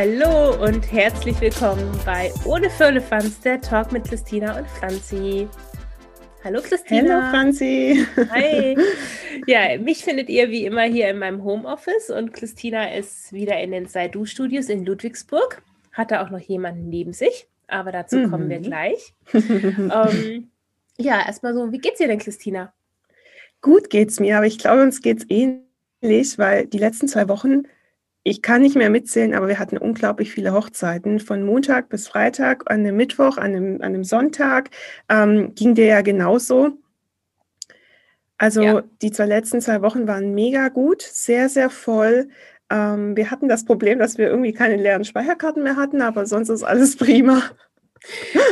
Hallo und herzlich willkommen bei Ohne Firlefanz, der Talk mit Christina und Franzi. Hallo Christina. Hallo Franzi. Hi. Ja, mich findet ihr wie immer hier in meinem Homeoffice und Christina ist wieder in den Saidu Studios in Ludwigsburg. Hatte auch noch jemanden neben sich, aber dazu mhm. kommen wir gleich. ähm, ja, erstmal so, wie geht's dir denn, Christina? Gut geht's mir, aber ich glaube, uns geht's ähnlich, weil die letzten zwei Wochen ich kann nicht mehr mitzählen, aber wir hatten unglaublich viele Hochzeiten. Von Montag bis Freitag, an einem Mittwoch, an einem, an einem Sonntag ähm, ging der ja genauso. Also ja. die zwei letzten zwei Wochen waren mega gut, sehr, sehr voll. Ähm, wir hatten das Problem, dass wir irgendwie keine leeren Speicherkarten mehr hatten, aber sonst ist alles prima.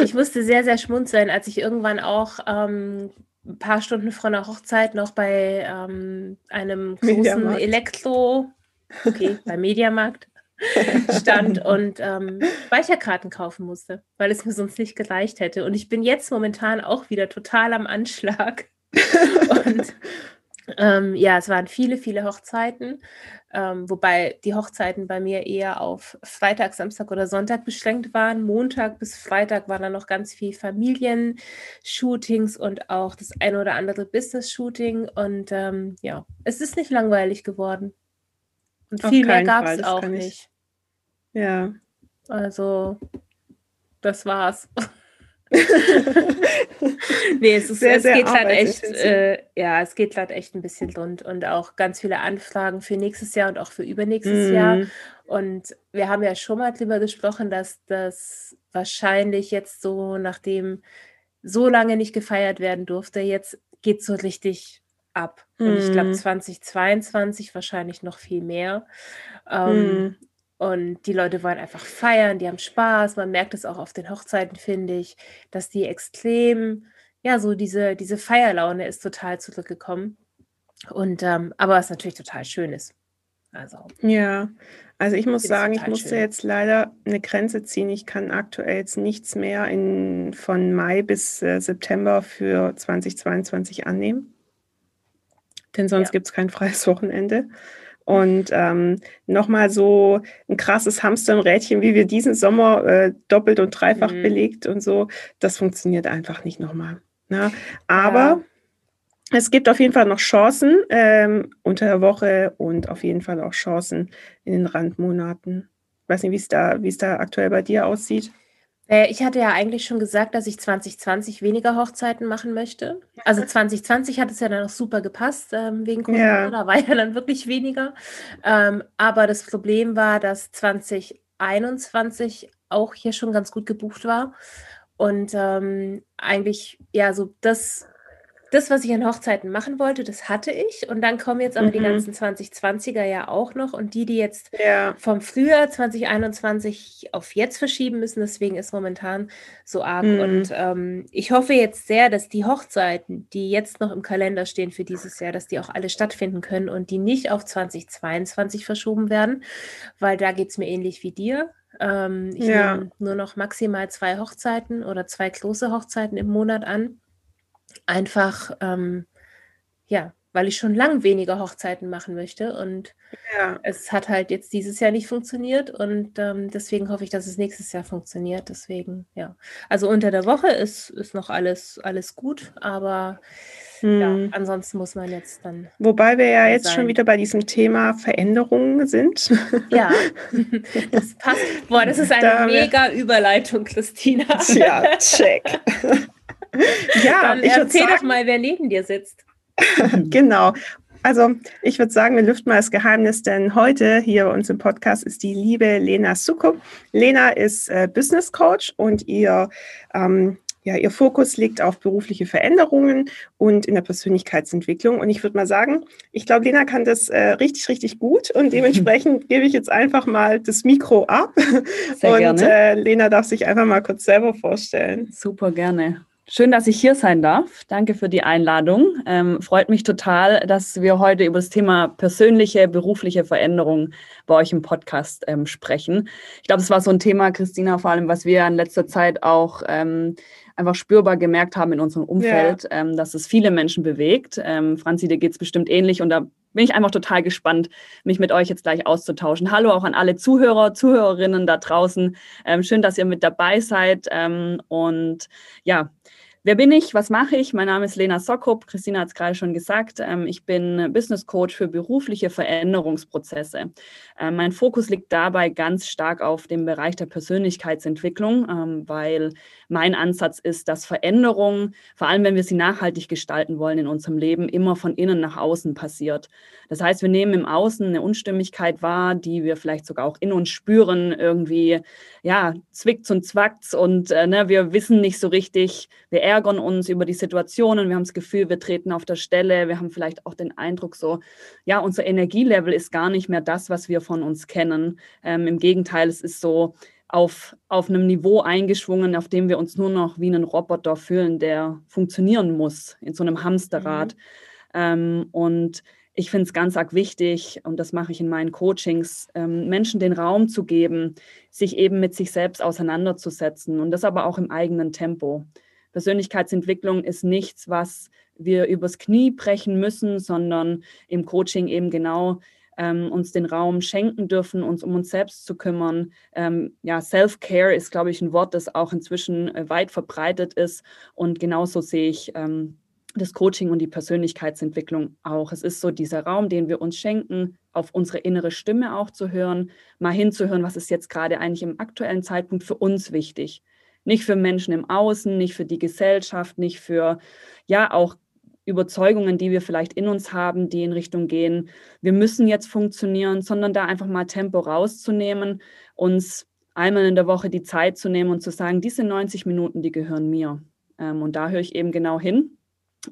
Ich musste sehr, sehr schmunzeln, als ich irgendwann auch ähm, ein paar Stunden vor einer Hochzeit noch bei ähm, einem großen Elektro okay, beim Mediamarkt stand und ähm, Speicherkarten kaufen musste, weil es mir sonst nicht gereicht hätte. Und ich bin jetzt momentan auch wieder total am Anschlag. und ähm, ja, es waren viele, viele Hochzeiten, ähm, wobei die Hochzeiten bei mir eher auf Freitag, Samstag oder Sonntag beschränkt waren. Montag bis Freitag waren dann noch ganz viel Familienshootings und auch das ein oder andere Business-Shooting. Und ähm, ja, es ist nicht langweilig geworden. Und viel mehr gab es auch nicht. Ja. Also, das war's. nee, es, ist, sehr, es sehr geht halt echt, äh, ja, es geht halt echt ein bisschen rund und auch ganz viele Anfragen für nächstes Jahr und auch für übernächstes mm. Jahr. Und wir haben ja schon mal darüber gesprochen, dass das wahrscheinlich jetzt so, nachdem so lange nicht gefeiert werden durfte, jetzt geht es so richtig ab. Und ich glaube, 2022 wahrscheinlich noch viel mehr. Ähm, mm. Und die Leute wollen einfach feiern, die haben Spaß. Man merkt es auch auf den Hochzeiten, finde ich, dass die extrem, ja, so diese, diese Feierlaune ist total zurückgekommen. Und ähm, aber was natürlich total schön ist. Also. Ja, also ich muss sagen, ich musste schön. jetzt leider eine Grenze ziehen. Ich kann aktuell jetzt nichts mehr in, von Mai bis äh, September für 2022 annehmen denn sonst ja. gibt es kein freies Wochenende. Und ähm, nochmal so ein krasses Hamster im Rädchen, wie wir diesen Sommer äh, doppelt und dreifach mhm. belegt und so, das funktioniert einfach nicht nochmal. Ne? Aber ja. es gibt auf jeden Fall noch Chancen ähm, unter der Woche und auf jeden Fall auch Chancen in den Randmonaten. Ich weiß nicht, wie da, wie es da aktuell bei dir aussieht. Äh, ich hatte ja eigentlich schon gesagt, dass ich 2020 weniger Hochzeiten machen möchte. Also 2020 hat es ja dann auch super gepasst ähm, wegen Corona, ja. da war ja dann wirklich weniger. Ähm, aber das Problem war, dass 2021 auch hier schon ganz gut gebucht war. Und ähm, eigentlich, ja, so das das, was ich an Hochzeiten machen wollte, das hatte ich. Und dann kommen jetzt aber mhm. die ganzen 2020er ja auch noch. Und die, die jetzt ja. vom Frühjahr 2021 auf jetzt verschieben müssen, deswegen ist momentan so arg. Mhm. Und ähm, ich hoffe jetzt sehr, dass die Hochzeiten, die jetzt noch im Kalender stehen für dieses Jahr, dass die auch alle stattfinden können und die nicht auf 2022 verschoben werden, weil da geht es mir ähnlich wie dir. Ähm, ich ja. nehme nur noch maximal zwei Hochzeiten oder zwei große Hochzeiten im Monat an. Einfach, ähm, ja, weil ich schon lang weniger Hochzeiten machen möchte. Und ja. es hat halt jetzt dieses Jahr nicht funktioniert. Und ähm, deswegen hoffe ich, dass es nächstes Jahr funktioniert. Deswegen, ja. Also unter der Woche ist, ist noch alles, alles gut, aber hm. ja, ansonsten muss man jetzt dann. Wobei wir ja jetzt sein. schon wieder bei diesem Thema Veränderungen sind. Ja, das passt. Boah, das ist eine da mega Überleitung, Christina. Ja, check. ja, Dann ich erzähl sagen, doch mal, wer neben dir sitzt. genau. Also ich würde sagen, wir lüften mal das Geheimnis, denn heute hier bei uns im Podcast ist die liebe Lena Sukup. Lena ist äh, Business Coach und ihr, ähm, ja, ihr Fokus liegt auf berufliche Veränderungen und in der Persönlichkeitsentwicklung. Und ich würde mal sagen, ich glaube, Lena kann das äh, richtig, richtig gut und dementsprechend gebe ich jetzt einfach mal das Mikro ab. Sehr und gerne. Äh, Lena darf sich einfach mal kurz selber vorstellen. Super gerne. Schön, dass ich hier sein darf. Danke für die Einladung. Ähm, freut mich total, dass wir heute über das Thema persönliche, berufliche Veränderung bei euch im Podcast ähm, sprechen. Ich glaube, es war so ein Thema, Christina, vor allem, was wir in letzter Zeit auch ähm, einfach spürbar gemerkt haben in unserem Umfeld, ja. Ähm, dass es viele Menschen bewegt. Ähm, Franzi, dir geht es bestimmt ähnlich und da bin ich einfach total gespannt, mich mit euch jetzt gleich auszutauschen. Hallo auch an alle Zuhörer, Zuhörerinnen da draußen. Ähm, schön, dass ihr mit dabei seid. Ähm, und ja, Wer bin ich? Was mache ich? Mein Name ist Lena Sokop. Christina hat es gerade schon gesagt. Ähm, ich bin Business Coach für berufliche Veränderungsprozesse. Ähm, mein Fokus liegt dabei ganz stark auf dem Bereich der Persönlichkeitsentwicklung, ähm, weil mein Ansatz ist, dass Veränderung, vor allem wenn wir sie nachhaltig gestalten wollen in unserem Leben, immer von innen nach außen passiert. Das heißt, wir nehmen im Außen eine Unstimmigkeit wahr, die wir vielleicht sogar auch in uns spüren, irgendwie, ja, zwickt's und zwackt's und äh, ne, wir wissen nicht so richtig, wir ärgern uns über die Situationen, wir haben das Gefühl, wir treten auf der Stelle, wir haben vielleicht auch den Eindruck so, ja, unser Energielevel ist gar nicht mehr das, was wir von uns kennen. Ähm, Im Gegenteil, es ist so, auf, auf einem Niveau eingeschwungen, auf dem wir uns nur noch wie einen Roboter fühlen, der funktionieren muss in so einem Hamsterrad. Mhm. Ähm, und ich finde es ganz arg wichtig, und das mache ich in meinen Coachings, ähm, Menschen den Raum zu geben, sich eben mit sich selbst auseinanderzusetzen und das aber auch im eigenen Tempo. Persönlichkeitsentwicklung ist nichts, was wir übers Knie brechen müssen, sondern im Coaching eben genau ähm, uns den Raum schenken dürfen, uns um uns selbst zu kümmern. Ähm, ja, Self-Care ist, glaube ich, ein Wort, das auch inzwischen äh, weit verbreitet ist. Und genauso sehe ich ähm, das Coaching und die Persönlichkeitsentwicklung auch. Es ist so dieser Raum, den wir uns schenken, auf unsere innere Stimme auch zu hören, mal hinzuhören, was ist jetzt gerade eigentlich im aktuellen Zeitpunkt für uns wichtig. Nicht für Menschen im Außen, nicht für die Gesellschaft, nicht für ja auch Überzeugungen, die wir vielleicht in uns haben, die in Richtung gehen, wir müssen jetzt funktionieren, sondern da einfach mal Tempo rauszunehmen, uns einmal in der Woche die Zeit zu nehmen und zu sagen, diese 90 Minuten, die gehören mir. Ähm, und da höre ich eben genau hin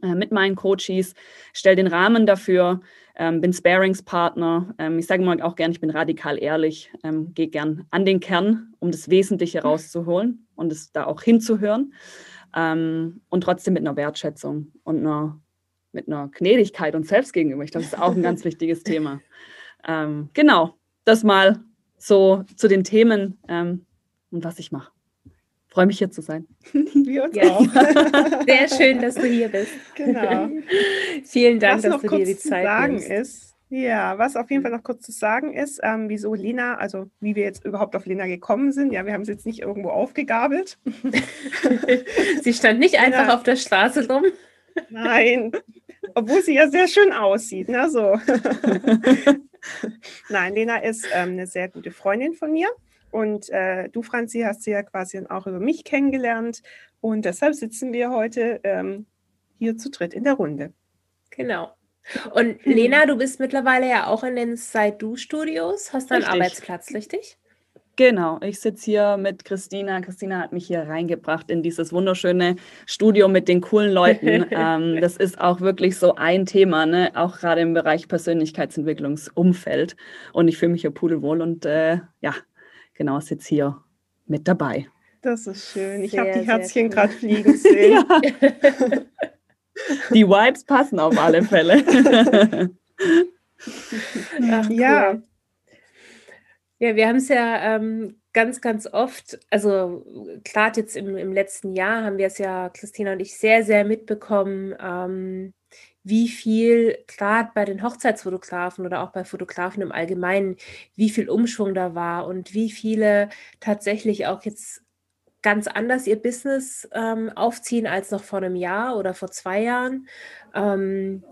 mit meinen Coaches, stelle den Rahmen dafür, ähm, bin Sparingspartner. Ähm, ich sage mal auch gern, ich bin radikal ehrlich, ähm, gehe gern an den Kern, um das Wesentliche rauszuholen und es da auch hinzuhören. Und trotzdem mit einer Wertschätzung und einer mit einer Gnädigkeit und selbst gegenüber. Ich glaube, das ist auch ein ganz wichtiges Thema. Genau, das mal so zu den Themen und was ich mache. Freue mich hier zu sein. Wir uns ja. auch. Sehr schön, dass du hier bist. Genau. Vielen Dank, dass du dir die Zeit zu sagen nimmst. ist. Ja, was auf jeden Fall noch kurz zu sagen ist, ähm, wieso Lena, also wie wir jetzt überhaupt auf Lena gekommen sind. Ja, wir haben sie jetzt nicht irgendwo aufgegabelt. sie stand nicht einfach ja. auf der Straße rum. Nein, obwohl sie ja sehr schön aussieht. Ne? So. Nein, Lena ist ähm, eine sehr gute Freundin von mir. Und äh, du, Franzi, hast sie ja quasi auch über mich kennengelernt. Und deshalb sitzen wir heute ähm, hier zu dritt in der Runde. Genau. Und Lena, du bist mittlerweile ja auch in den Side-Do-Studios, hast deinen Arbeitsplatz, richtig? Genau, ich sitze hier mit Christina. Christina hat mich hier reingebracht in dieses wunderschöne Studio mit den coolen Leuten. ähm, das ist auch wirklich so ein Thema, ne? auch gerade im Bereich Persönlichkeitsentwicklungsumfeld. Und ich fühle mich hier pudelwohl und äh, ja, genau, sitze hier mit dabei. Das ist schön. Ich habe die Herzchen gerade fliegen sehen. die Vibes passen auf alle Fälle. Ach, cool. Ja. Ja, wir haben es ja ähm, ganz, ganz oft, also klar, jetzt im, im letzten Jahr haben wir es ja, Christina und ich, sehr, sehr mitbekommen, ähm, wie viel, gerade bei den Hochzeitsfotografen oder auch bei Fotografen im Allgemeinen, wie viel Umschwung da war und wie viele tatsächlich auch jetzt ganz anders ihr Business ähm, aufziehen als noch vor einem Jahr oder vor zwei Jahren. Ähm,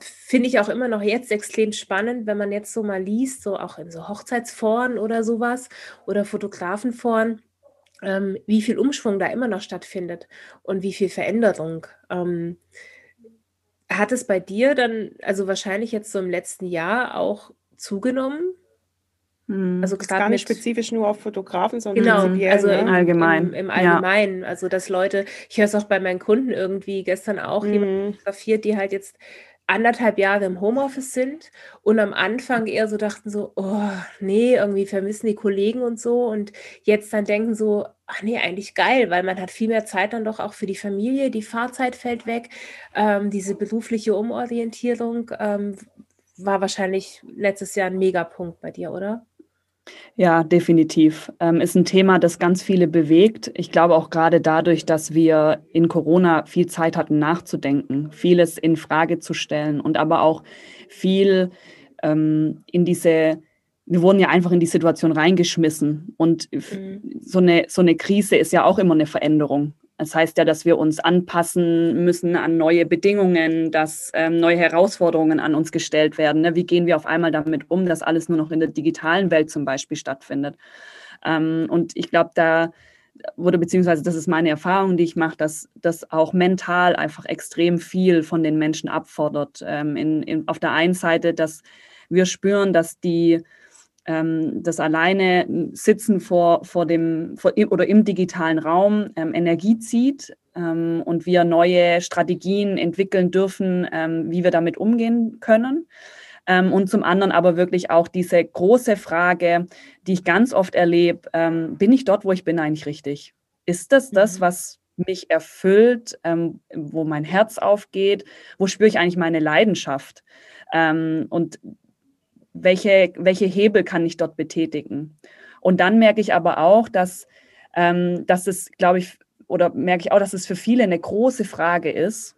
finde ich auch immer noch jetzt extrem spannend, wenn man jetzt so mal liest, so auch in so Hochzeitsforen oder sowas oder Fotografenforen, ähm, wie viel Umschwung da immer noch stattfindet und wie viel Veränderung. Ähm, hat es bei dir dann, also wahrscheinlich jetzt so im letzten Jahr auch zugenommen? Hm. Also gar nicht spezifisch nur auf Fotografen, sondern genau, also ne? im, Allgemeinen. Im, im Allgemeinen. Ja. Also dass Leute, ich höre es auch bei meinen Kunden irgendwie gestern auch mhm. jemand fotografiert, die halt jetzt anderthalb Jahre im Homeoffice sind und am Anfang eher so dachten so, oh nee, irgendwie vermissen die Kollegen und so und jetzt dann denken so, ach nee, eigentlich geil, weil man hat viel mehr Zeit dann doch auch für die Familie, die Fahrzeit fällt weg, ähm, diese berufliche Umorientierung ähm, war wahrscheinlich letztes Jahr ein Megapunkt bei dir, oder? Ja, definitiv. Ähm, ist ein Thema, das ganz viele bewegt. Ich glaube auch gerade dadurch, dass wir in Corona viel Zeit hatten, nachzudenken, vieles in Frage zu stellen und aber auch viel ähm, in diese, wir wurden ja einfach in die Situation reingeschmissen. Und mhm. so, eine, so eine Krise ist ja auch immer eine Veränderung. Das heißt ja, dass wir uns anpassen müssen an neue Bedingungen, dass ähm, neue Herausforderungen an uns gestellt werden. Ne? Wie gehen wir auf einmal damit um, dass alles nur noch in der digitalen Welt zum Beispiel stattfindet? Ähm, und ich glaube, da wurde, beziehungsweise das ist meine Erfahrung, die ich mache, dass das auch mental einfach extrem viel von den Menschen abfordert. Ähm, in, in, auf der einen Seite, dass wir spüren, dass die das alleine Sitzen vor, vor dem vor, oder im digitalen Raum ähm, Energie zieht ähm, und wir neue Strategien entwickeln dürfen, ähm, wie wir damit umgehen können. Ähm, und zum anderen aber wirklich auch diese große Frage, die ich ganz oft erlebe, ähm, bin ich dort, wo ich bin, eigentlich richtig? Ist das das, mhm. was mich erfüllt, wo mein Herz aufgeht? Wo spüre ich eigentlich meine Leidenschaft? und welche, welche Hebel kann ich dort betätigen? Und dann merke ich aber auch, dass, ähm, dass es, glaube ich, oder merke ich auch, dass es für viele eine große Frage ist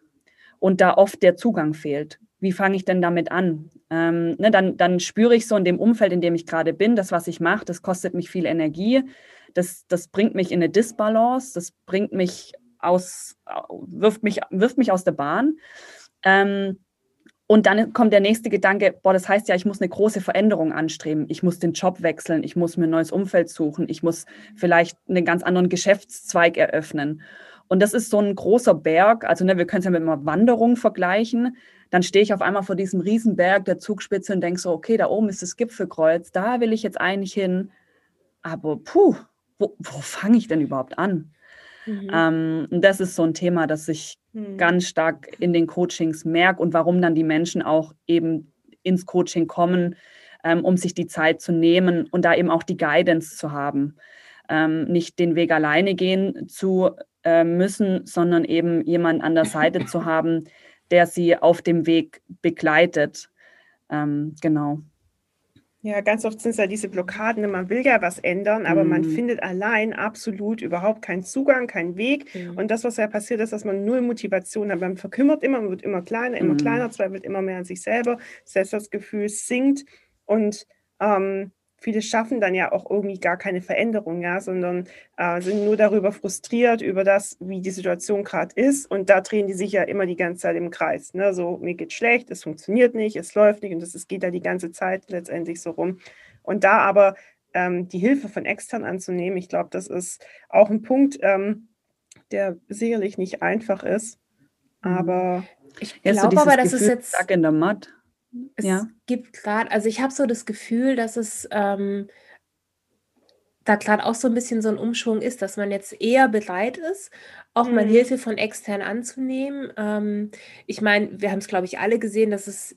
und da oft der Zugang fehlt. Wie fange ich denn damit an? Ähm, ne, dann, dann spüre ich so in dem Umfeld, in dem ich gerade bin, das, was ich mache, das kostet mich viel Energie, das, das bringt mich in eine Disbalance, das bringt mich aus, wirft mich, wirft mich aus der Bahn. Ähm, und dann kommt der nächste Gedanke, boah, das heißt ja, ich muss eine große Veränderung anstreben. Ich muss den Job wechseln, ich muss mir ein neues Umfeld suchen, ich muss vielleicht einen ganz anderen Geschäftszweig eröffnen. Und das ist so ein großer Berg. Also ne, wir können es ja mit einer Wanderung vergleichen. Dann stehe ich auf einmal vor diesem Riesenberg der Zugspitze und denke so, okay, da oben ist das Gipfelkreuz, da will ich jetzt eigentlich hin. Aber puh, wo, wo fange ich denn überhaupt an? Mhm. Ähm, und das ist so ein Thema, das ich mhm. ganz stark in den Coachings merke und warum dann die Menschen auch eben ins Coaching kommen, ähm, um sich die Zeit zu nehmen und da eben auch die Guidance zu haben. Ähm, nicht den Weg alleine gehen zu äh, müssen, sondern eben jemanden an der Seite zu haben, der sie auf dem Weg begleitet. Ähm, genau. Ja, ganz oft sind es ja diese Blockaden. Man will ja was ändern, aber man mhm. findet allein absolut überhaupt keinen Zugang, keinen Weg. Mhm. Und das, was ja passiert ist, dass man null Motivation hat. Man verkümmert immer, man wird immer kleiner, immer mhm. kleiner, zweifelt immer mehr an sich selber. Selbstwertgefühl sinkt und ähm, viele schaffen dann ja auch irgendwie gar keine Veränderung, ja, sondern äh, sind nur darüber frustriert, über das, wie die Situation gerade ist. Und da drehen die sich ja immer die ganze Zeit im Kreis. Ne? So, mir geht schlecht, es funktioniert nicht, es läuft nicht und es geht da die ganze Zeit letztendlich so rum. Und da aber ähm, die Hilfe von extern anzunehmen, ich glaube, das ist auch ein Punkt, ähm, der sicherlich nicht einfach ist. Mhm. Aber ich glaube aber, dass es jetzt. Stuck in der Mud. Es ja. gibt gerade, also ich habe so das Gefühl, dass es ähm, da gerade auch so ein bisschen so ein Umschwung ist, dass man jetzt eher bereit ist, auch mhm. mal Hilfe von extern anzunehmen. Ähm, ich meine, wir haben es, glaube ich, alle gesehen, dass es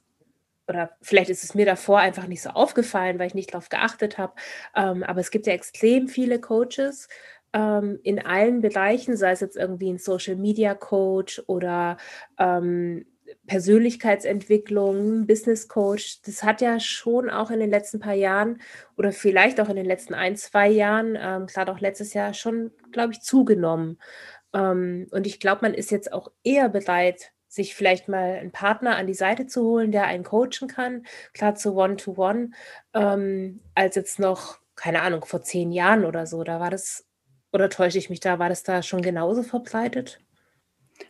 oder vielleicht ist es mir davor einfach nicht so aufgefallen, weil ich nicht darauf geachtet habe. Ähm, aber es gibt ja extrem viele Coaches ähm, in allen Bereichen, sei es jetzt irgendwie ein Social Media Coach oder ähm, Persönlichkeitsentwicklung, Business Coach, das hat ja schon auch in den letzten paar Jahren oder vielleicht auch in den letzten ein, zwei Jahren, ähm, gerade auch letztes Jahr schon, glaube ich, zugenommen. Ähm, und ich glaube, man ist jetzt auch eher bereit, sich vielleicht mal einen Partner an die Seite zu holen, der einen coachen kann, klar zu One-to-One, ähm, als jetzt noch, keine Ahnung, vor zehn Jahren oder so. Da war das, oder täusche ich mich da, war das da schon genauso verbreitet?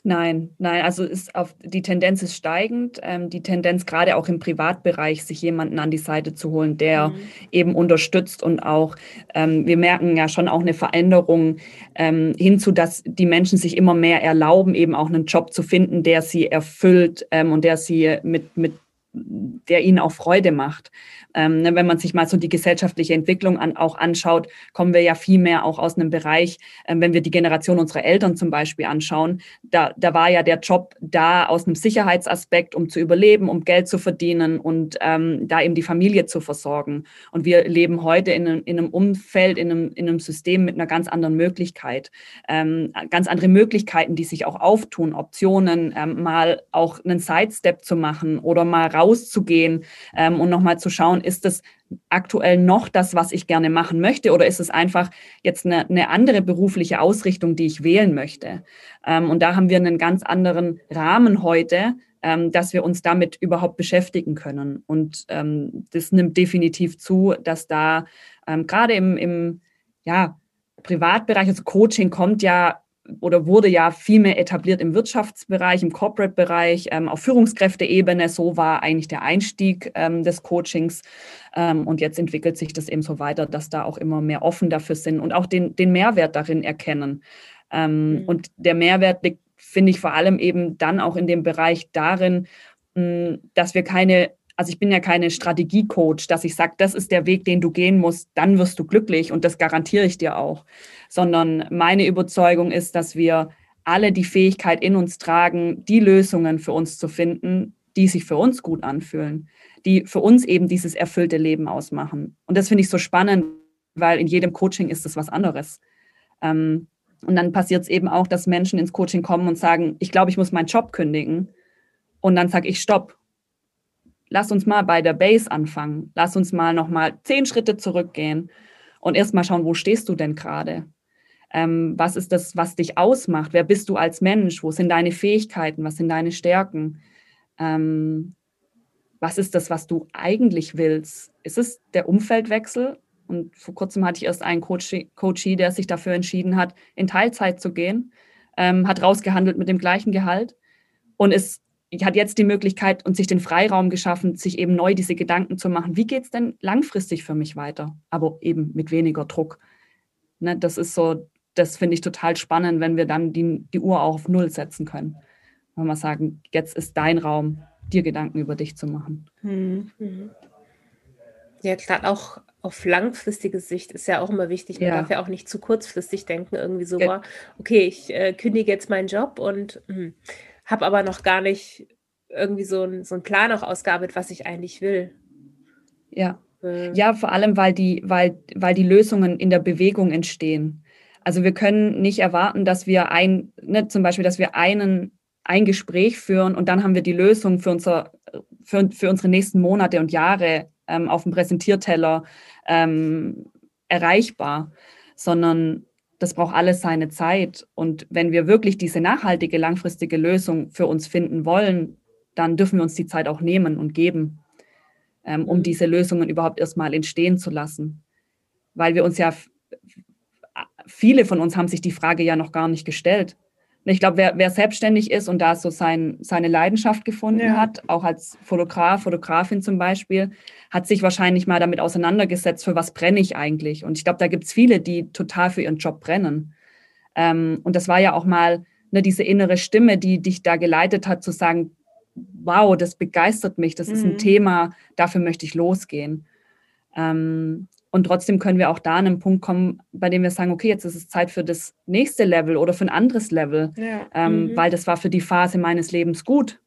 Nein, nein, also ist auf, die Tendenz ist steigend. Ähm, die Tendenz gerade auch im Privatbereich, sich jemanden an die Seite zu holen, der mhm. eben unterstützt und auch, ähm, wir merken ja schon auch eine Veränderung ähm, hinzu, dass die Menschen sich immer mehr erlauben, eben auch einen Job zu finden, der sie erfüllt ähm, und der sie mit, mit der ihnen auch Freude macht. Ähm, ne, wenn man sich mal so die gesellschaftliche Entwicklung an, auch anschaut, kommen wir ja viel mehr auch aus einem Bereich, ähm, wenn wir die Generation unserer Eltern zum Beispiel anschauen, da, da war ja der Job da aus einem Sicherheitsaspekt, um zu überleben, um Geld zu verdienen und ähm, da eben die Familie zu versorgen. Und wir leben heute in einem, in einem Umfeld, in einem, in einem System mit einer ganz anderen Möglichkeit, ähm, ganz andere Möglichkeiten, die sich auch auftun, Optionen, ähm, mal auch einen Sidestep zu machen oder mal raus rauszugehen ähm, und nochmal zu schauen, ist das aktuell noch das, was ich gerne machen möchte oder ist es einfach jetzt eine, eine andere berufliche Ausrichtung, die ich wählen möchte? Ähm, und da haben wir einen ganz anderen Rahmen heute, ähm, dass wir uns damit überhaupt beschäftigen können. Und ähm, das nimmt definitiv zu, dass da ähm, gerade im, im ja, Privatbereich, also Coaching kommt ja oder wurde ja viel mehr etabliert im Wirtschaftsbereich, im Corporate-Bereich, ähm, auf Führungskräfteebene. So war eigentlich der Einstieg ähm, des Coachings. Ähm, und jetzt entwickelt sich das eben so weiter, dass da auch immer mehr offen dafür sind und auch den, den Mehrwert darin erkennen. Ähm, mhm. Und der Mehrwert liegt, finde ich, vor allem eben dann auch in dem Bereich darin, mh, dass wir keine also ich bin ja keine Strategiecoach, dass ich sage, das ist der Weg, den du gehen musst, dann wirst du glücklich und das garantiere ich dir auch, sondern meine Überzeugung ist, dass wir alle die Fähigkeit in uns tragen, die Lösungen für uns zu finden, die sich für uns gut anfühlen, die für uns eben dieses erfüllte Leben ausmachen. Und das finde ich so spannend, weil in jedem Coaching ist es was anderes. Ähm, und dann passiert es eben auch, dass Menschen ins Coaching kommen und sagen, ich glaube, ich muss meinen Job kündigen. Und dann sage ich, stopp, lass uns mal bei der Base anfangen. Lass uns mal nochmal zehn Schritte zurückgehen und erst schauen, wo stehst du denn gerade? Ähm, was ist das, was dich ausmacht? Wer bist du als Mensch? Wo sind deine Fähigkeiten? Was sind deine Stärken? Ähm, was ist das, was du eigentlich willst? Ist es der Umfeldwechsel? Und vor kurzem hatte ich erst einen Coach, Coachie, der sich dafür entschieden hat, in Teilzeit zu gehen, ähm, hat rausgehandelt mit dem gleichen Gehalt und ist hat jetzt die Möglichkeit und sich den Freiraum geschaffen, sich eben neu diese Gedanken zu machen, wie geht es denn langfristig für mich weiter, aber eben mit weniger Druck. Ne, das ist so, das finde ich total spannend, wenn wir dann die, die Uhr auch auf Null setzen können. Wenn wir sagen, jetzt ist dein Raum, dir Gedanken über dich zu machen. Mhm. Ja, klar, auch auf langfristige Sicht ist ja auch immer wichtig. Man ja. darf ja auch nicht zu kurzfristig denken, irgendwie so, ja. okay, ich äh, kündige jetzt meinen Job und mh, hm, habe aber noch gar nicht irgendwie so, ein, so einen Plan auch ausgearbeitet, was ich eigentlich will. Ja. Äh. Ja, vor allem, weil die, weil, weil die Lösungen in der Bewegung entstehen. Also wir können nicht erwarten, dass wir ein, ne, zum Beispiel, dass wir einen, ein Gespräch führen und dann haben wir die Lösung für, unser, für, für unsere nächsten Monate und Jahre ähm, auf dem Präsentierteller ähm, erreichbar, sondern das braucht alles seine Zeit. Und wenn wir wirklich diese nachhaltige, langfristige Lösung für uns finden wollen, dann dürfen wir uns die Zeit auch nehmen und geben, ähm, um mhm. diese Lösungen überhaupt erstmal entstehen zu lassen. Weil wir uns ja, viele von uns haben sich die Frage ja noch gar nicht gestellt. Ich glaube, wer, wer, selbstständig ist und da so sein, seine Leidenschaft gefunden ja. hat, auch als Fotograf, Fotografin zum Beispiel, hat sich wahrscheinlich mal damit auseinandergesetzt, für was brenne ich eigentlich. Und ich glaube, da gibt es viele, die total für ihren Job brennen. Ähm, und das war ja auch mal ne, diese innere Stimme, die dich da geleitet hat, zu sagen, wow, das begeistert mich, das mhm. ist ein mhm. Thema, dafür möchte ich losgehen. Ähm, und trotzdem können wir auch da an einen Punkt kommen, bei dem wir sagen, okay, jetzt ist es Zeit für das nächste Level oder für ein anderes Level, ja. ähm, mhm. weil das war für die Phase meines Lebens gut.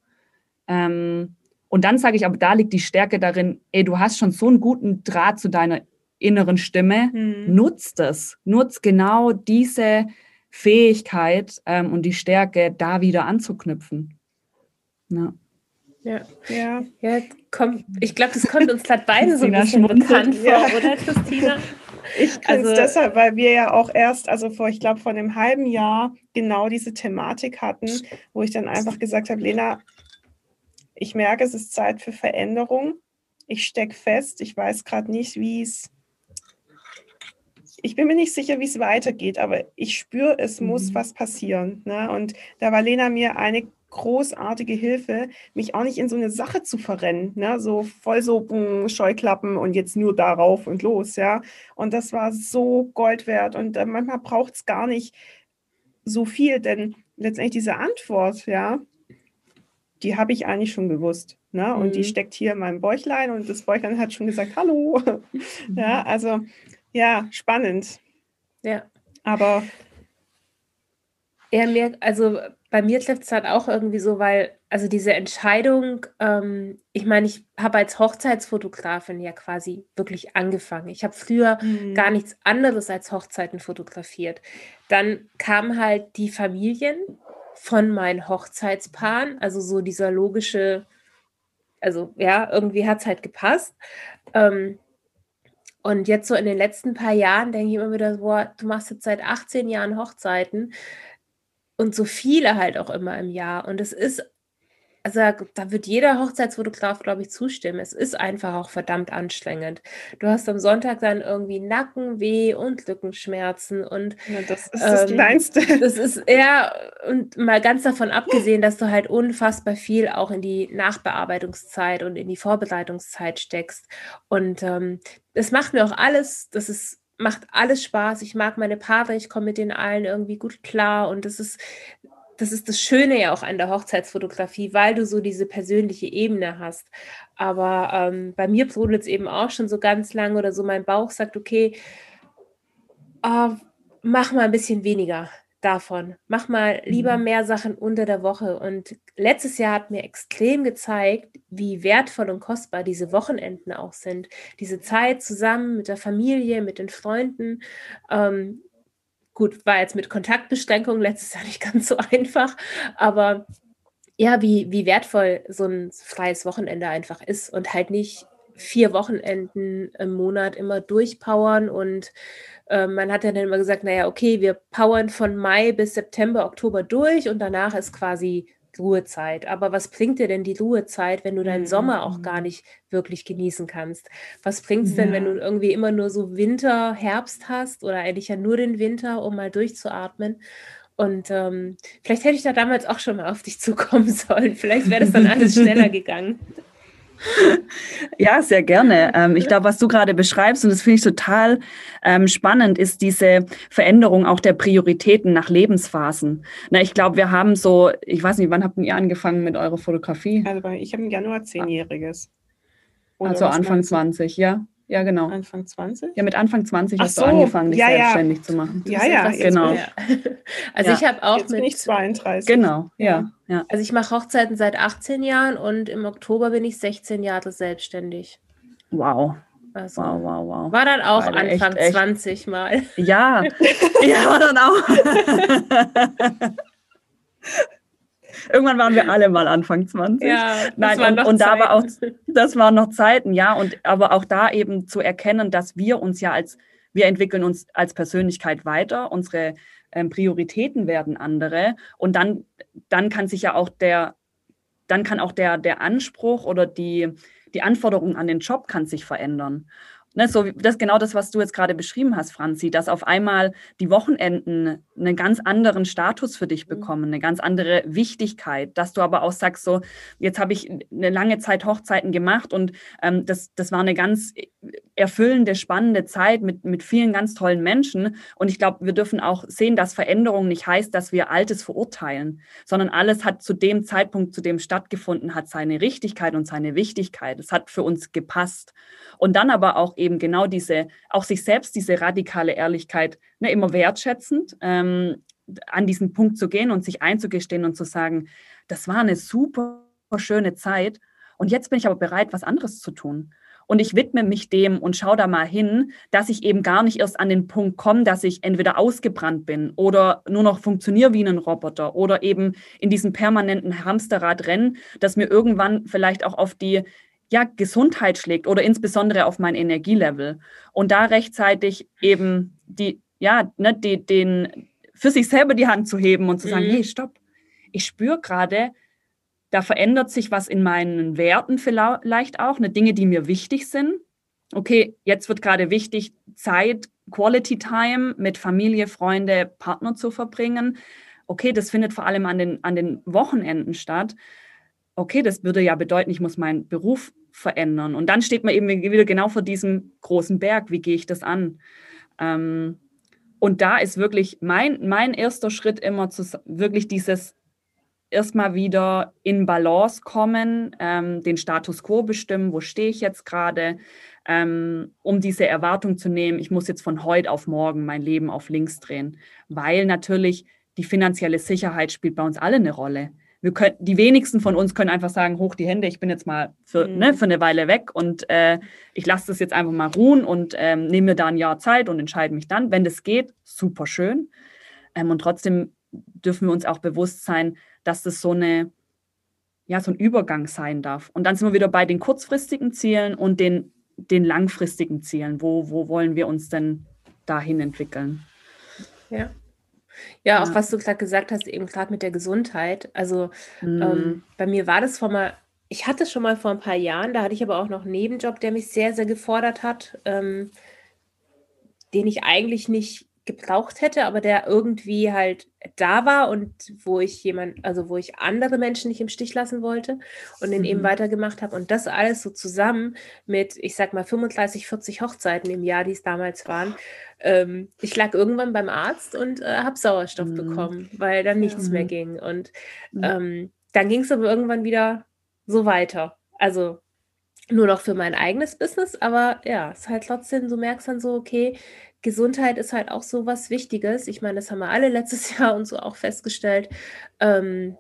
Ähm, und dann sage ich, aber da liegt die Stärke darin, ey, du hast schon so einen guten Draht zu deiner inneren Stimme, mhm. nutzt das, nutzt genau diese Fähigkeit ähm, und die Stärke, da wieder anzuknüpfen. Ja. Ja, ja. ja komm, ich glaube, das kommt uns gerade beide so ein bisschen bekannt vor, ja. oder Christina? Ich kann also, deshalb, weil wir ja auch erst, also vor, ich glaube, vor einem halben Jahr genau diese Thematik hatten, wo ich dann einfach gesagt habe, Lena, ich merke, es ist Zeit für Veränderung. Ich stecke fest, ich weiß gerade nicht, wie es, ich bin mir nicht sicher, wie es weitergeht, aber ich spüre, es mhm. muss was passieren. Ne? Und da war Lena mir eine großartige Hilfe, mich auch nicht in so eine Sache zu verrennen, ne? so voll so mh, hm, Scheuklappen und jetzt nur darauf und los, ja. Und das war so Gold wert und äh, manchmal braucht es gar nicht so viel, denn letztendlich diese Antwort, ja, die habe ich eigentlich schon gewusst. Ne? Und mhm. die steckt hier in meinem Bäuchlein und das Bäuchlein hat schon gesagt, hallo. ja, mhm. also ja, spannend. Ja. Aber er merkt, also bei mir trifft es halt auch irgendwie so, weil, also diese Entscheidung, ähm, ich meine, ich habe als Hochzeitsfotografin ja quasi wirklich angefangen. Ich habe früher mhm. gar nichts anderes als Hochzeiten fotografiert. Dann kamen halt die Familien von meinen Hochzeitspaaren, also so dieser logische also ja, irgendwie hat es halt gepasst. Ähm, und jetzt so in den letzten paar Jahren denke ich immer wieder, boah, du machst jetzt seit 18 Jahren Hochzeiten und so viele halt auch immer im Jahr. Und es ist also da wird jeder Hochzeitsfotograf, glaube ich, zustimmen. Es ist einfach auch verdammt anstrengend. Du hast am Sonntag dann irgendwie Nackenweh und Rückenschmerzen und ja, das ist ähm, das Kleinste. Das ist ja und mal ganz davon abgesehen, dass du halt unfassbar viel auch in die Nachbearbeitungszeit und in die Vorbereitungszeit steckst. Und ähm, es macht mir auch alles, das ist macht alles Spaß. Ich mag meine Paare, ich komme mit den allen irgendwie gut klar und das ist das ist das Schöne ja auch an der Hochzeitsfotografie, weil du so diese persönliche Ebene hast. Aber ähm, bei mir brodelt es eben auch schon so ganz lang oder so, mein Bauch sagt, okay, äh, mach mal ein bisschen weniger davon. Mach mal lieber mhm. mehr Sachen unter der Woche. Und letztes Jahr hat mir extrem gezeigt, wie wertvoll und kostbar diese Wochenenden auch sind. Diese Zeit zusammen mit der Familie, mit den Freunden. Ähm, Gut, war jetzt mit Kontaktbeschränkungen letztes Jahr nicht ganz so einfach, aber ja, wie, wie wertvoll so ein freies Wochenende einfach ist und halt nicht vier Wochenenden im Monat immer durchpowern und äh, man hat ja dann immer gesagt, naja, okay, wir powern von Mai bis September, Oktober durch und danach ist quasi Ruhezeit. Aber was bringt dir denn die Ruhezeit, wenn du deinen mhm. Sommer auch gar nicht wirklich genießen kannst? Was bringt es ja. denn, wenn du irgendwie immer nur so Winter, Herbst hast oder eigentlich ja nur den Winter, um mal durchzuatmen? Und ähm, vielleicht hätte ich da damals auch schon mal auf dich zukommen sollen. Vielleicht wäre das dann alles schneller gegangen. Ja, sehr gerne. Ähm, ich glaube, was du gerade beschreibst, und das finde ich total ähm, spannend, ist diese Veränderung auch der Prioritäten nach Lebensphasen. Na, ich glaube, wir haben so, ich weiß nicht, wann habt ihr angefangen mit eurer Fotografie? Also ich habe im Januar zehnjähriges. also Anfang 20, ja. Ja, genau. Anfang 20? Ja, mit Anfang 20 Ach hast so. du angefangen, dich ja, selbstständig ja. zu machen. Ja, ja, genau. Also ja. ich habe auch jetzt mit bin ich 32. Genau, ja. ja. Also ich mache Hochzeiten seit 18 Jahren und im Oktober bin ich 16 Jahre selbstständig. Wow. Also wow, wow, wow. War dann auch Alter, Anfang echt, 20 echt. mal. Ja, ja, war dann auch. Irgendwann waren wir alle mal Anfang 20. Ja, Nein, und, und da war auch, das waren noch Zeiten, ja, und aber auch da eben zu erkennen, dass wir uns ja als, wir entwickeln uns als Persönlichkeit weiter, unsere ähm, Prioritäten werden andere und dann, dann kann sich ja auch der, dann kann auch der, der Anspruch oder die, die Anforderung an den Job kann sich verändern. Ne, so, das ist genau das, was du jetzt gerade beschrieben hast, Franzi, dass auf einmal die Wochenenden einen ganz anderen Status für dich mhm. bekommen, eine ganz andere Wichtigkeit, dass du aber auch sagst, so, jetzt habe ich eine lange Zeit Hochzeiten gemacht und ähm, das, das war eine ganz erfüllende, spannende Zeit mit, mit vielen ganz tollen Menschen. Und ich glaube, wir dürfen auch sehen, dass Veränderung nicht heißt, dass wir Altes verurteilen, sondern alles hat zu dem Zeitpunkt, zu dem stattgefunden hat, seine Richtigkeit und seine Wichtigkeit. Es hat für uns gepasst. Und dann aber auch eben genau diese, auch sich selbst diese radikale Ehrlichkeit, ne, immer wertschätzend, ähm, an diesen Punkt zu gehen und sich einzugestehen und zu sagen, das war eine super schöne Zeit und jetzt bin ich aber bereit, was anderes zu tun. Und ich widme mich dem und schaue da mal hin, dass ich eben gar nicht erst an den Punkt komme, dass ich entweder ausgebrannt bin oder nur noch funktioniere wie ein Roboter oder eben in diesem permanenten Hamsterrad rennen, dass mir irgendwann vielleicht auch auf die ja, Gesundheit schlägt oder insbesondere auf mein Energielevel. Und da rechtzeitig eben die, ja, ne, die, den, für sich selber die Hand zu heben und zu sagen, mhm. hey, stopp, ich spüre gerade, da verändert sich was in meinen Werten vielleicht auch, ne, Dinge, die mir wichtig sind. Okay, jetzt wird gerade wichtig, Zeit, Quality Time mit Familie, Freunde, Partner zu verbringen. Okay, das findet vor allem an den, an den Wochenenden statt okay, das würde ja bedeuten, ich muss meinen Beruf verändern. Und dann steht man eben wieder genau vor diesem großen Berg, wie gehe ich das an? Ähm, und da ist wirklich mein, mein erster Schritt immer zu, wirklich dieses erstmal wieder in Balance kommen, ähm, den Status quo bestimmen, wo stehe ich jetzt gerade, ähm, um diese Erwartung zu nehmen, ich muss jetzt von heute auf morgen mein Leben auf links drehen, weil natürlich die finanzielle Sicherheit spielt bei uns alle eine Rolle wir können, die wenigsten von uns können einfach sagen, hoch die Hände, ich bin jetzt mal für, mhm. ne, für eine Weile weg und äh, ich lasse das jetzt einfach mal ruhen und ähm, nehme mir da ein Jahr Zeit und entscheide mich dann. Wenn das geht, super schön. Ähm, und trotzdem dürfen wir uns auch bewusst sein, dass das so eine, ja, so ein Übergang sein darf. Und dann sind wir wieder bei den kurzfristigen Zielen und den, den langfristigen Zielen. Wo, wo wollen wir uns denn dahin entwickeln? Ja. Ja, auch was du gerade gesagt hast, eben gerade mit der Gesundheit. Also mhm. ähm, bei mir war das vor mal, ich hatte es schon mal vor ein paar Jahren, da hatte ich aber auch noch einen Nebenjob, der mich sehr, sehr gefordert hat, ähm, den ich eigentlich nicht gebraucht hätte, aber der irgendwie halt da war und wo ich jemand, also wo ich andere Menschen nicht im Stich lassen wollte und den mhm. eben weitergemacht habe. Und das alles so zusammen mit, ich sag mal, 35, 40 Hochzeiten im Jahr, die es damals waren. Ähm, ich lag irgendwann beim Arzt und äh, habe Sauerstoff mhm. bekommen, weil dann nichts mhm. mehr ging. Und mhm. ähm, dann ging es aber irgendwann wieder so weiter. Also nur noch für mein eigenes Business, aber ja, es ist halt trotzdem, so merkst dann so, okay, Gesundheit ist halt auch so was Wichtiges. Ich meine, das haben wir alle letztes Jahr und so auch festgestellt. Ähm,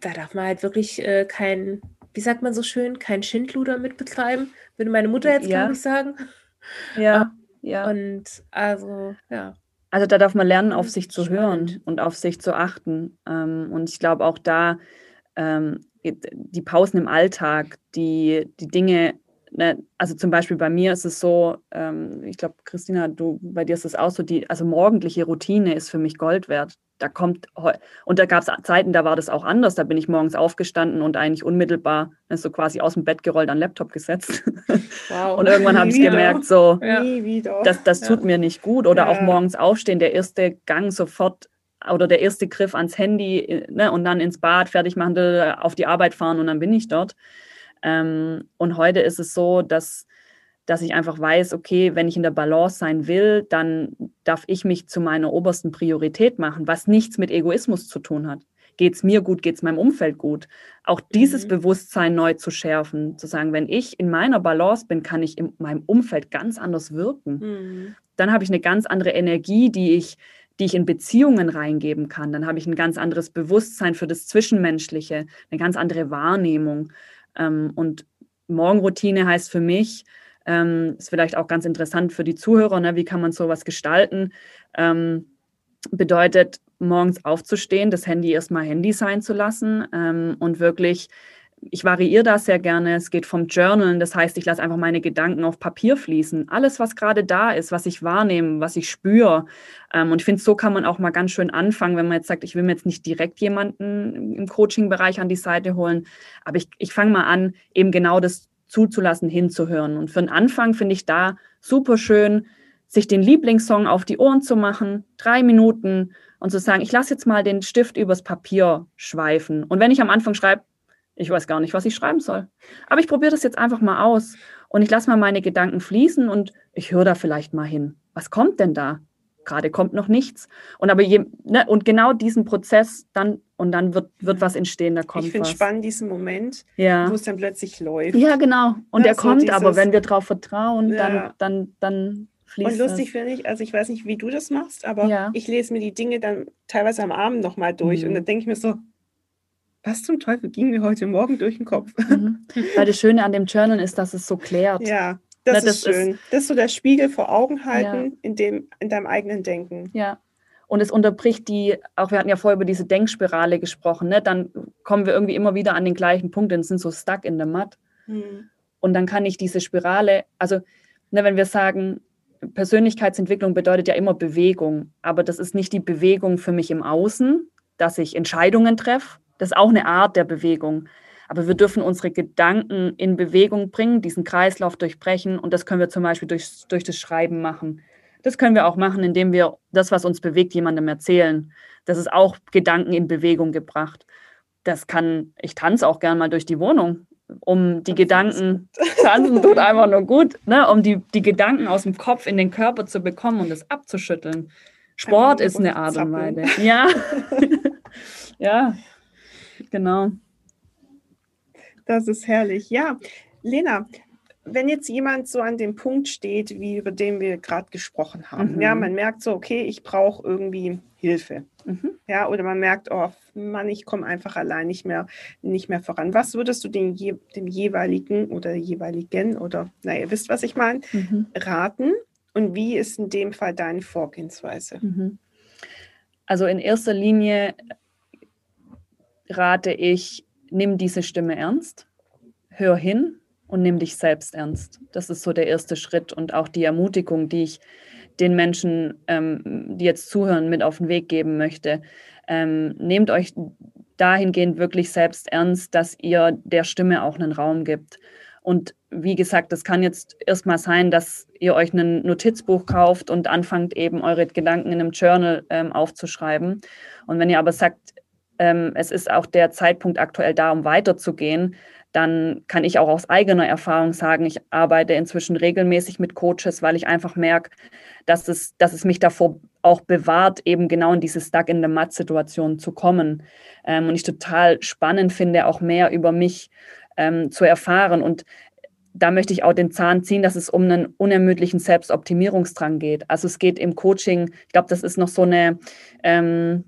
da darf man halt wirklich äh, kein, wie sagt man so schön, kein Schindluder mit betreiben, würde meine Mutter jetzt, ja. glaube ich, sagen. Ja, äh, ja. Und also, ja. Also da darf man lernen, auf sich zu Spannend. hören und auf sich zu achten. Ähm, und ich glaube auch da, ähm, die Pausen im Alltag, die, die Dinge ne, also zum Beispiel bei mir ist es so, ähm, ich glaube, Christina, du, bei dir ist es auch so, die, also morgendliche Routine ist für mich Gold wert. Da kommt, und da gab es Zeiten, da war das auch anders. Da bin ich morgens aufgestanden und eigentlich unmittelbar ne, so quasi aus dem Bett gerollt an den Laptop gesetzt. Wow. und irgendwann habe ich gemerkt, so, ja. das, das tut ja. mir nicht gut. Oder ja. auch morgens aufstehen, der erste Gang sofort oder der erste Griff ans Handy äh, ne, und dann ins Bad fertig machen, auf die Arbeit fahren und dann bin ich dort. Ähm, und heute ist es so, dass, dass ich einfach weiß, okay, wenn ich in der Balance sein will, dann darf ich mich zu meiner obersten Priorität machen, was nichts mit Egoismus zu tun hat. Geht es mir gut, geht es meinem Umfeld gut? Auch dieses mhm. Bewusstsein neu zu schärfen, zu sagen, wenn ich in meiner Balance bin, kann ich in meinem Umfeld ganz anders wirken. Mhm. Dann habe ich eine ganz andere Energie, die ich die ich in Beziehungen reingeben kann. Dann habe ich ein ganz anderes Bewusstsein für das Zwischenmenschliche, eine ganz andere Wahrnehmung. Ähm, und Morgenroutine heißt für mich, ähm, ist vielleicht auch ganz interessant für die Zuhörer, ne, wie kann man sowas gestalten, ähm, bedeutet morgens aufzustehen, das Handy erstmal Handy sein zu lassen und wirklich ich variiere das sehr gerne. Es geht vom Journalen, das heißt, ich lasse einfach meine Gedanken auf Papier fließen. Alles, was gerade da ist, was ich wahrnehme, was ich spüre. Ähm, und ich finde, so kann man auch mal ganz schön anfangen, wenn man jetzt sagt, ich will mir jetzt nicht direkt jemanden im Coaching-Bereich an die Seite holen, aber ich, ich fange mal an, eben genau das zuzulassen, hinzuhören. Und für den Anfang finde ich da super schön, sich den Lieblingssong auf die Ohren zu machen, drei Minuten und zu sagen, ich lasse jetzt mal den Stift übers Papier schweifen. Und wenn ich am Anfang schreibe, ich weiß gar nicht, was ich schreiben soll. Aber ich probiere das jetzt einfach mal aus und ich lasse mal meine Gedanken fließen und ich höre da vielleicht mal hin. Was kommt denn da? Gerade kommt noch nichts. Und aber je, ne, und genau diesen Prozess dann und dann wird, wird was entstehen, da kommt Ich finde spannend diesen Moment, ja. wo es dann plötzlich läuft. Ja, genau. Und ja, der so kommt, dieses, aber wenn wir darauf vertrauen, ja. dann, dann, dann fließt Und lustig finde ich, also ich weiß nicht, wie du das machst, aber ich lese mir die Dinge dann teilweise am Abend nochmal durch mhm. und dann denke ich mir so, was zum Teufel ging mir heute Morgen durch den Kopf? Mhm. Weil das Schöne an dem Journal ist, dass es so klärt. Ja, das, Na, ist schön. Ist, das ist so der Spiegel vor Augen halten ja. in, dem, in deinem eigenen Denken. Ja. Und es unterbricht die, auch wir hatten ja vorher über diese Denkspirale gesprochen, ne? dann kommen wir irgendwie immer wieder an den gleichen Punkt und sind so stuck in der Matt. Hm. Und dann kann ich diese Spirale, also ne, wenn wir sagen, Persönlichkeitsentwicklung bedeutet ja immer Bewegung, aber das ist nicht die Bewegung für mich im Außen, dass ich Entscheidungen treffe, das ist auch eine Art der Bewegung. Aber wir dürfen unsere Gedanken in Bewegung bringen, diesen Kreislauf durchbrechen. Und das können wir zum Beispiel durch, durch das Schreiben machen. Das können wir auch machen, indem wir das, was uns bewegt, jemandem erzählen. Das ist auch Gedanken in Bewegung gebracht. Das kann, ich tanze auch gern mal durch die Wohnung, um die Gedanken, tanzen tut einfach nur gut, ne, um die, die Gedanken aus dem Kopf in den Körper zu bekommen und das abzuschütteln. Sport ist eine Art und Weise. Ja. ja. Genau. Das ist herrlich. Ja, Lena, wenn jetzt jemand so an dem Punkt steht, wie über den wir gerade gesprochen haben, mhm. ja, man merkt so, okay, ich brauche irgendwie Hilfe. Mhm. Ja, oder man merkt, oh Mann, ich komme einfach allein nicht mehr, nicht mehr voran. Was würdest du dem, dem jeweiligen oder jeweiligen oder, naja, ihr wisst, was ich meine, mhm. raten? Und wie ist in dem Fall deine Vorgehensweise? Mhm. Also in erster Linie rate ich, nimm diese Stimme ernst, hör hin und nimm dich selbst ernst. Das ist so der erste Schritt und auch die Ermutigung, die ich den Menschen, ähm, die jetzt zuhören, mit auf den Weg geben möchte. Ähm, nehmt euch dahingehend wirklich selbst ernst, dass ihr der Stimme auch einen Raum gibt. Und wie gesagt, das kann jetzt erstmal sein, dass ihr euch ein Notizbuch kauft und anfangt eben eure Gedanken in einem Journal ähm, aufzuschreiben. Und wenn ihr aber sagt, ähm, es ist auch der Zeitpunkt aktuell da, um weiterzugehen, dann kann ich auch aus eigener Erfahrung sagen, ich arbeite inzwischen regelmäßig mit Coaches, weil ich einfach merke, dass es, dass es mich davor auch bewahrt, eben genau in diese Stuck-in-the-Mud-Situation zu kommen. Ähm, und ich total spannend finde, auch mehr über mich ähm, zu erfahren. Und da möchte ich auch den Zahn ziehen, dass es um einen unermüdlichen Selbstoptimierungsdrang geht. Also es geht im Coaching, ich glaube, das ist noch so eine, ähm,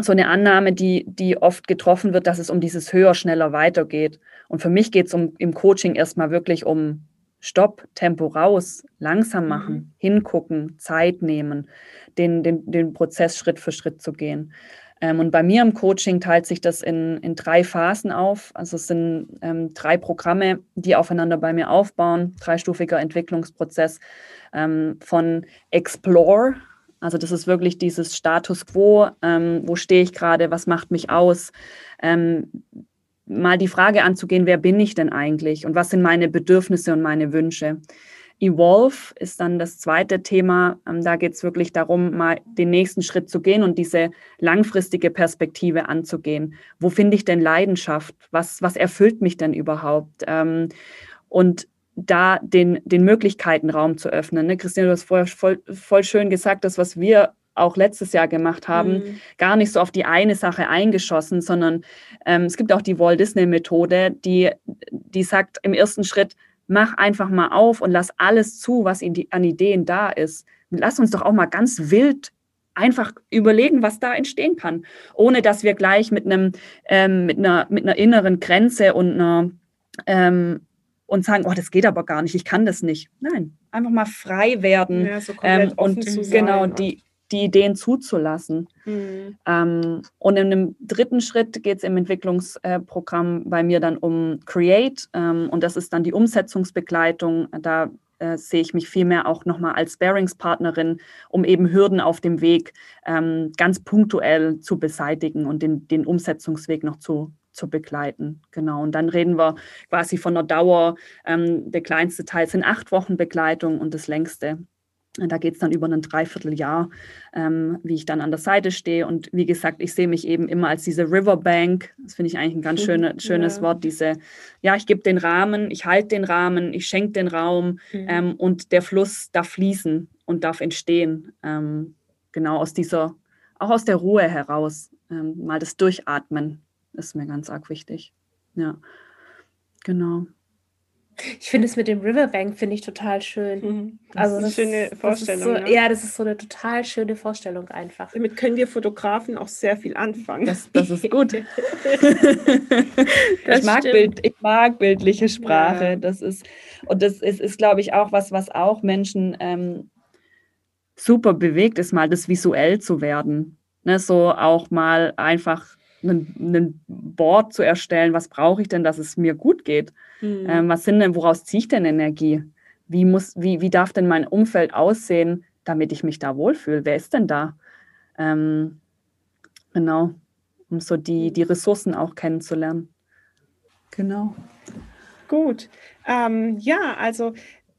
so eine Annahme, die, die oft getroffen wird, dass es um dieses höher, schneller weitergeht. Und für mich geht es um, im Coaching erstmal wirklich um Stopp, Tempo raus, langsam machen, mhm. hingucken, Zeit nehmen, den, den, den Prozess Schritt für Schritt zu gehen. Ähm, und bei mir im Coaching teilt sich das in, in drei Phasen auf. Also es sind ähm, drei Programme, die aufeinander bei mir aufbauen. Dreistufiger Entwicklungsprozess ähm, von Explore. Also das ist wirklich dieses Status quo. Ähm, wo stehe ich gerade? Was macht mich aus? Ähm, mal die Frage anzugehen, wer bin ich denn eigentlich? Und was sind meine Bedürfnisse und meine Wünsche? Evolve ist dann das zweite Thema. Ähm, da geht es wirklich darum, mal den nächsten Schritt zu gehen und diese langfristige Perspektive anzugehen. Wo finde ich denn Leidenschaft? Was, was erfüllt mich denn überhaupt? Ähm, und da den, den Möglichkeiten Raum zu öffnen. Ne? Christine, du hast vorher voll, voll schön gesagt, das, was wir auch letztes Jahr gemacht haben, mhm. gar nicht so auf die eine Sache eingeschossen, sondern ähm, es gibt auch die Walt Disney Methode, die, die sagt im ersten Schritt, mach einfach mal auf und lass alles zu, was in die, an Ideen da ist. Lass uns doch auch mal ganz wild einfach überlegen, was da entstehen kann, ohne dass wir gleich mit einem ähm, mit einer mit einer inneren Grenze und einer ähm, und sagen, oh, das geht aber gar nicht, ich kann das nicht. Nein, einfach mal frei werden ja, so ähm, und genau die die Ideen zuzulassen. Mhm. Ähm, und in einem dritten Schritt geht es im Entwicklungsprogramm bei mir dann um Create ähm, und das ist dann die Umsetzungsbegleitung. Da äh, sehe ich mich vielmehr auch nochmal als Bearingspartnerin, um eben Hürden auf dem Weg ähm, ganz punktuell zu beseitigen und den, den Umsetzungsweg noch zu, zu begleiten. Genau. Und dann reden wir quasi von der Dauer. Ähm, der kleinste Teil sind acht Wochen Begleitung und das längste da geht es dann über ein Dreivierteljahr, ähm, wie ich dann an der Seite stehe. Und wie gesagt, ich sehe mich eben immer als diese Riverbank. Das finde ich eigentlich ein ganz schöne, schönes ja. Wort. Diese, ja, ich gebe den Rahmen, ich halte den Rahmen, ich schenke den Raum mhm. ähm, und der Fluss darf fließen und darf entstehen. Ähm, genau aus dieser, auch aus der Ruhe heraus. Ähm, mal das Durchatmen ist mir ganz arg wichtig. Ja, genau. Ich finde es mit dem Riverbank finde ich total schön. Mhm. Das also ist eine schöne Vorstellung. So, ne? Ja, das ist so eine total schöne Vorstellung einfach. Damit können wir Fotografen auch sehr viel anfangen. Das, das ist gut. ich, mag Bild, ich mag bildliche Sprache. Ja. Das ist, und das ist, ist glaube ich, auch was, was auch Menschen ähm, super bewegt, ist mal das visuell zu werden. Ne, so auch mal einfach ein Board zu erstellen, was brauche ich denn, dass es mir gut geht? Mhm. Ähm, was sind denn, woraus ziehe ich denn Energie? Wie, muss, wie, wie darf denn mein Umfeld aussehen, damit ich mich da wohlfühle? Wer ist denn da? Ähm, genau, um so die, die Ressourcen auch kennenzulernen. Genau. Gut. Ähm, ja, also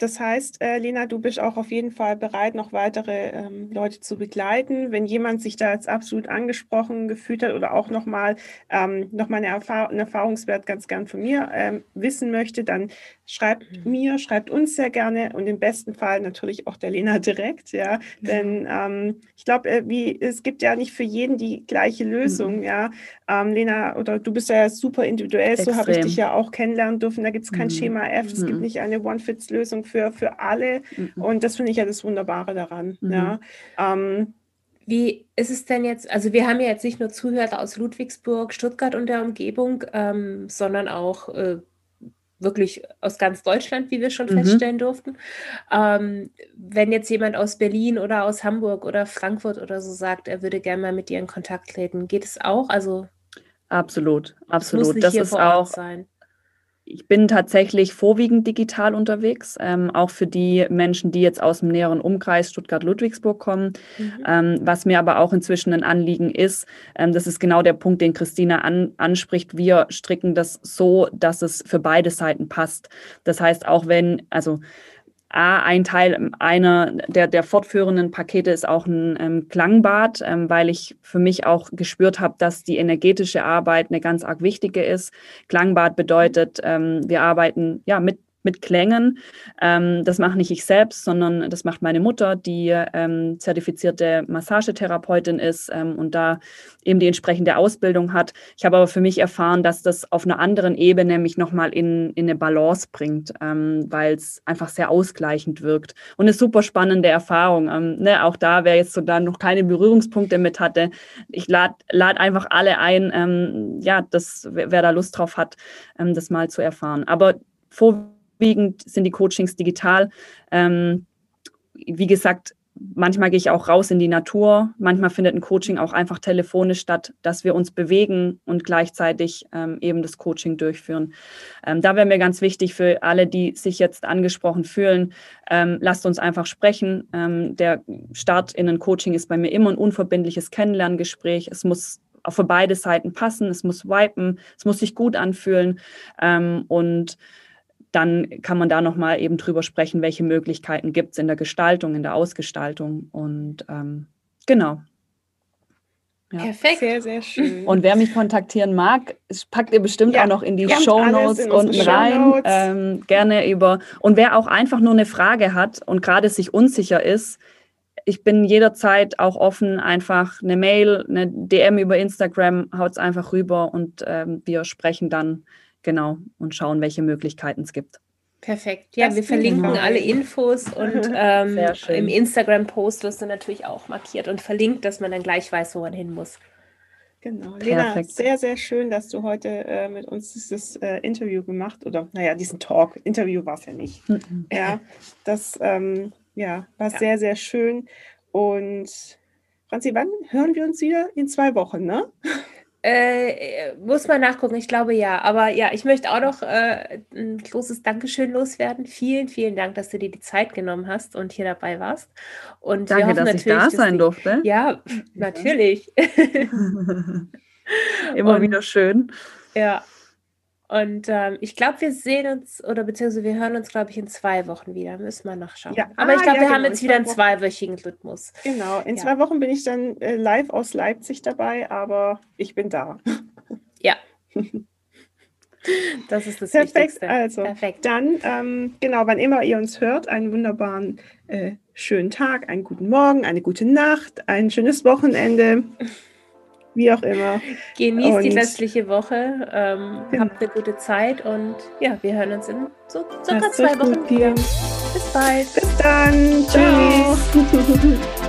das heißt, äh, Lena, du bist auch auf jeden Fall bereit, noch weitere ähm, Leute zu begleiten. Wenn jemand sich da jetzt absolut angesprochen gefühlt hat oder auch nochmal ähm, noch eine Erfahr einen Erfahrungswert ganz gern von mir ähm, wissen möchte, dann schreibt mhm. mir, schreibt uns sehr gerne und im besten Fall natürlich auch der Lena direkt, ja. Mhm. Denn ähm, ich glaube, äh, wie es gibt ja nicht für jeden die gleiche Lösung, mhm. ja. Ähm, Lena, oder du bist ja super individuell, Extrem. so habe ich dich ja auch kennenlernen dürfen. Da gibt es kein mhm. Schema F, es gibt mhm. nicht eine One-Fits-Lösung für, für alle. Und das finde ich ja das Wunderbare daran. Ja. Ähm, wie ist es denn jetzt? Also, wir haben ja jetzt nicht nur Zuhörer aus Ludwigsburg, Stuttgart und der Umgebung, ähm, sondern auch äh, wirklich aus ganz Deutschland, wie wir schon mhm. feststellen durften. Ähm, wenn jetzt jemand aus Berlin oder aus Hamburg oder Frankfurt oder so sagt, er würde gerne mal mit dir in Kontakt treten, geht es auch? Also Absolut, absolut. Das, ist auch. Sein. Ich bin tatsächlich vorwiegend digital unterwegs, ähm, auch für die Menschen, die jetzt aus dem näheren Umkreis Stuttgart-Ludwigsburg kommen. Mhm. Ähm, was mir aber auch inzwischen ein Anliegen ist, ähm, das ist genau der Punkt, den Christina an, anspricht. Wir stricken das so, dass es für beide Seiten passt. Das heißt, auch wenn, also ein Teil einer der, der fortführenden Pakete ist auch ein ähm, Klangbad, ähm, weil ich für mich auch gespürt habe, dass die energetische Arbeit eine ganz arg wichtige ist. Klangbad bedeutet, ähm, wir arbeiten ja mit mit Klängen. Ähm, das mache nicht ich selbst, sondern das macht meine Mutter, die ähm, zertifizierte Massagetherapeutin ist ähm, und da eben die entsprechende Ausbildung hat. Ich habe aber für mich erfahren, dass das auf einer anderen Ebene mich nochmal in, in eine Balance bringt, ähm, weil es einfach sehr ausgleichend wirkt. Und eine super spannende Erfahrung. Ähm, ne? Auch da, wer jetzt so da noch keine Berührungspunkte mit hatte, ich lade lad einfach alle ein, ähm, ja, das, wer da Lust drauf hat, das mal zu erfahren. Aber vor überwiegend sind die Coachings digital. Ähm, wie gesagt, manchmal gehe ich auch raus in die Natur. Manchmal findet ein Coaching auch einfach telefonisch statt, dass wir uns bewegen und gleichzeitig ähm, eben das Coaching durchführen. Ähm, da wäre mir ganz wichtig für alle, die sich jetzt angesprochen fühlen, ähm, lasst uns einfach sprechen. Ähm, der Start in ein Coaching ist bei mir immer ein unverbindliches Kennenlerngespräch. Es muss für beide Seiten passen. Es muss wipen. Es muss sich gut anfühlen. Ähm, und dann kann man da nochmal eben drüber sprechen, welche Möglichkeiten gibt es in der Gestaltung, in der Ausgestaltung. Und ähm, genau. Ja. Perfekt. Sehr, sehr schön. Und wer mich kontaktieren mag, packt ihr bestimmt ja, auch noch in die Show Notes unten rein. Ähm, gerne über. Und wer auch einfach nur eine Frage hat und gerade sich unsicher ist, ich bin jederzeit auch offen, einfach eine Mail, eine DM über Instagram, haut es einfach rüber und ähm, wir sprechen dann Genau, und schauen, welche Möglichkeiten es gibt. Perfekt. Ja, das wir verlinken genau. alle Infos und ähm, im Instagram-Post wirst du natürlich auch markiert und verlinkt, dass man dann gleich weiß, wo man hin muss. Genau. Lena, sehr, sehr schön, dass du heute äh, mit uns dieses äh, Interview gemacht oder naja, diesen Talk. Interview war es ja nicht. Mhm. Ja, das ähm, ja, war ja. sehr, sehr schön. Und Franzi, wann hören wir uns wieder? In zwei Wochen, ne? Äh, muss man nachgucken, ich glaube ja. Aber ja, ich möchte auch noch äh, ein großes Dankeschön loswerden. Vielen, vielen Dank, dass du dir die Zeit genommen hast und hier dabei warst. Und Danke, wir dass ich da sein durfte. Ja, natürlich. Immer und, wieder schön. Ja, und ähm, ich glaube, wir sehen uns oder beziehungsweise wir hören uns, glaube ich, in zwei Wochen wieder. Müssen wir nachschauen. Ja. Aber ah, ich glaube, ja, wir genau. haben jetzt wieder einen zweiwöchigen Rhythmus. Genau, in ja. zwei Wochen bin ich dann äh, live aus Leipzig dabei, aber ich bin da. Ja. Das ist das Perfekt, Wichtigste. Also, Perfekt. dann, ähm, genau, wann immer ihr uns hört, einen wunderbaren, äh, schönen Tag, einen guten Morgen, eine gute Nacht, ein schönes Wochenende wie auch immer. Genießt und die restliche Woche, ähm, ja. habt eine gute Zeit und ja, wir hören uns in so circa zwei Wochen wieder. Bis bald. Bis dann. Tschüss.